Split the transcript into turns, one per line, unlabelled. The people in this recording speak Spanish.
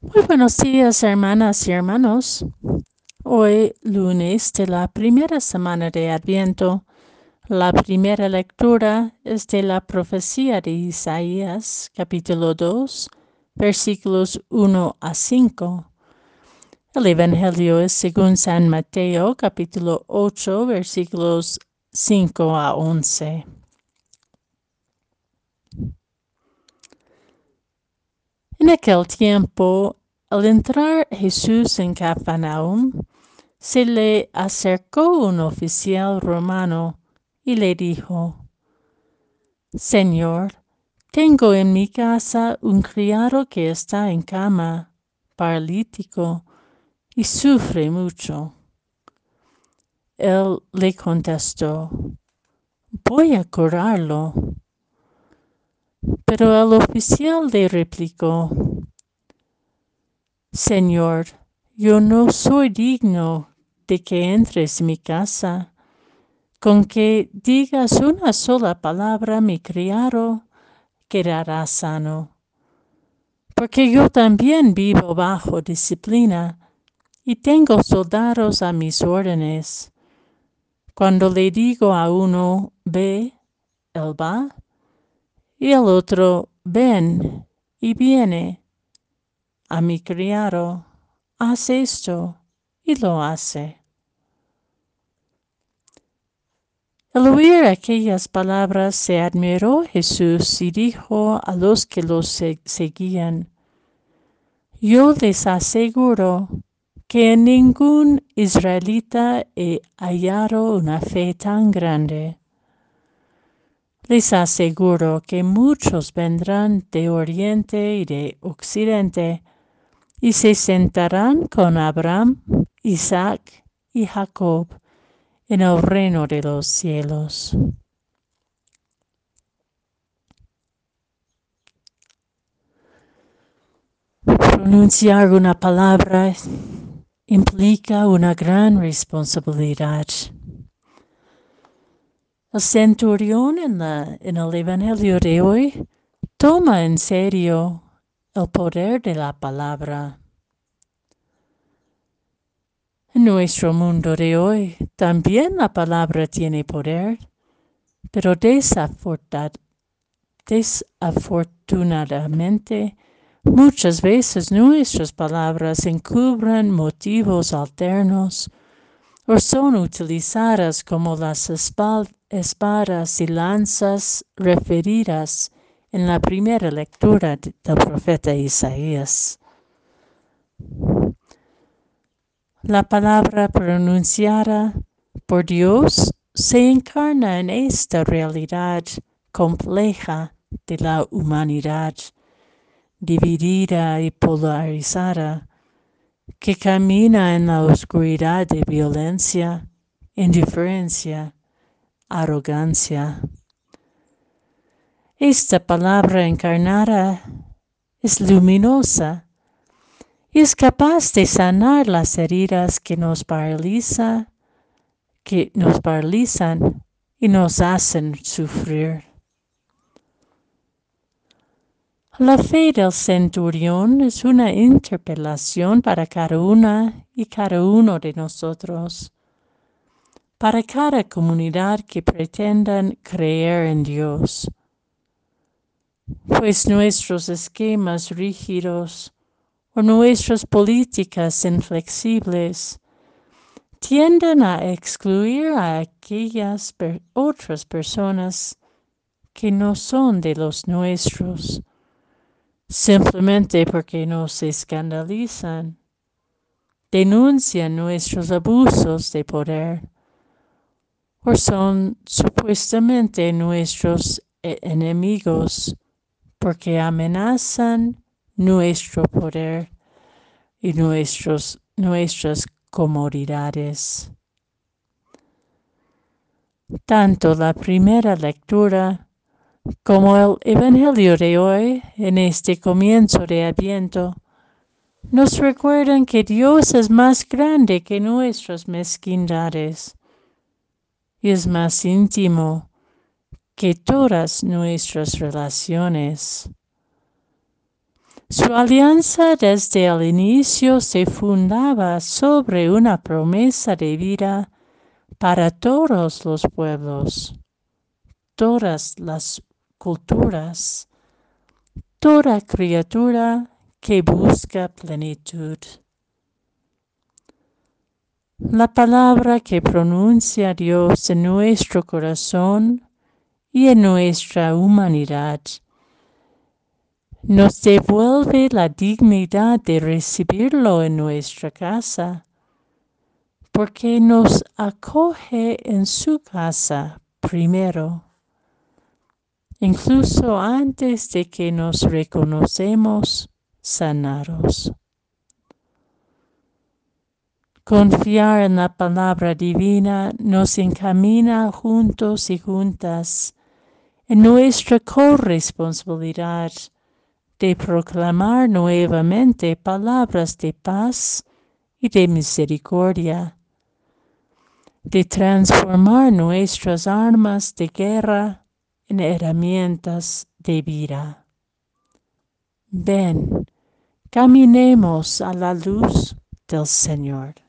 Muy buenos días, hermanas y hermanos. Hoy, lunes de la primera semana de Adviento, la primera lectura es de la profecía de Isaías, capítulo 2, versículos 1 a 5. El Evangelio es según San Mateo, capítulo 8, versículos 5 a 11. En aquel tiempo, al entrar Jesús en Capernaum, se le acercó un oficial romano y le dijo, Señor, tengo en mi casa un criado que está en cama, paralítico, y sufre mucho. Él le contestó, voy a curarlo. Pero el oficial le replicó, Señor, yo no soy digno de que entres en mi casa. Con que digas una sola palabra, mi criado quedará sano. Porque yo también vivo bajo disciplina y tengo soldados a mis órdenes. Cuando le digo a uno, ve, él va y el otro, ven y viene. A mi criado, haz esto y lo hace. Al oír aquellas palabras se admiró Jesús y dijo a los que los seguían, Yo les aseguro que en ningún israelita he hallado una fe tan grande. Les aseguro que muchos vendrán de oriente y de occidente y se sentarán con Abraham, Isaac y Jacob en el reino de los cielos. Pronunciar una palabra implica una gran responsabilidad. El centurión en, el Evangelio de hoy toma en serio el poder de la palabra. En nuestro mundo de hoy también la palabra tiene poder, pero desafortunadamente muchas veces nuestras palabras encubren motivos alternos o son utilizadas como las espadas y lanzas referidas en la primera lectura del profeta Isaías. La palabra pronunciada por Dios se encarna en esta realidad compleja de la humanidad, dividida y polarizada que camina en la oscuridad de violencia, indiferencia, arrogancia. Esta palabra encarnada es luminosa y es capaz de sanar las heridas que nos paraliza, que nos paralizan y nos hacen sufrir. La fe del centurión es una interpelación para cada una y cada uno de nosotros, para cada comunidad que pretendan creer en Dios. Pues nuestros esquemas rígidos o nuestras políticas inflexibles tienden a excluir a aquellas otras personas que no son de los nuestros simplemente porque nos escandalizan, denuncian nuestros abusos de poder o son supuestamente nuestros e-, enemigos porque amenazan nuestro poder y nuestros, nuestras comodidades. Tanto la primera lectura como el Evangelio de hoy, en este comienzo de Adviento, nos recuerdan que Dios es más grande que nuestras mezquindades es más íntimo que todas nuestras relaciones. Su alianza desde el inicio se fundaba sobre una promesa de vida para todos los pueblos, todas las culturas, toda criatura que busca plenitud. La palabra que pronuncia Dios en nuestro corazón y en nuestra humanidad nos devuelve la dignidad de recibirlo en nuestra casa, porque nos acoge en su casa primero, incluso antes de que nos reconocemos sanados. Confiar en la palabra divina nos encamina juntos y juntas en nuestra corresponsabilidad de proclamar nuevamente palabras de paz y de misericordia, de transformar nuestras armas de guerra en herramientas de vida. Ven, caminemos a la luz del Señor.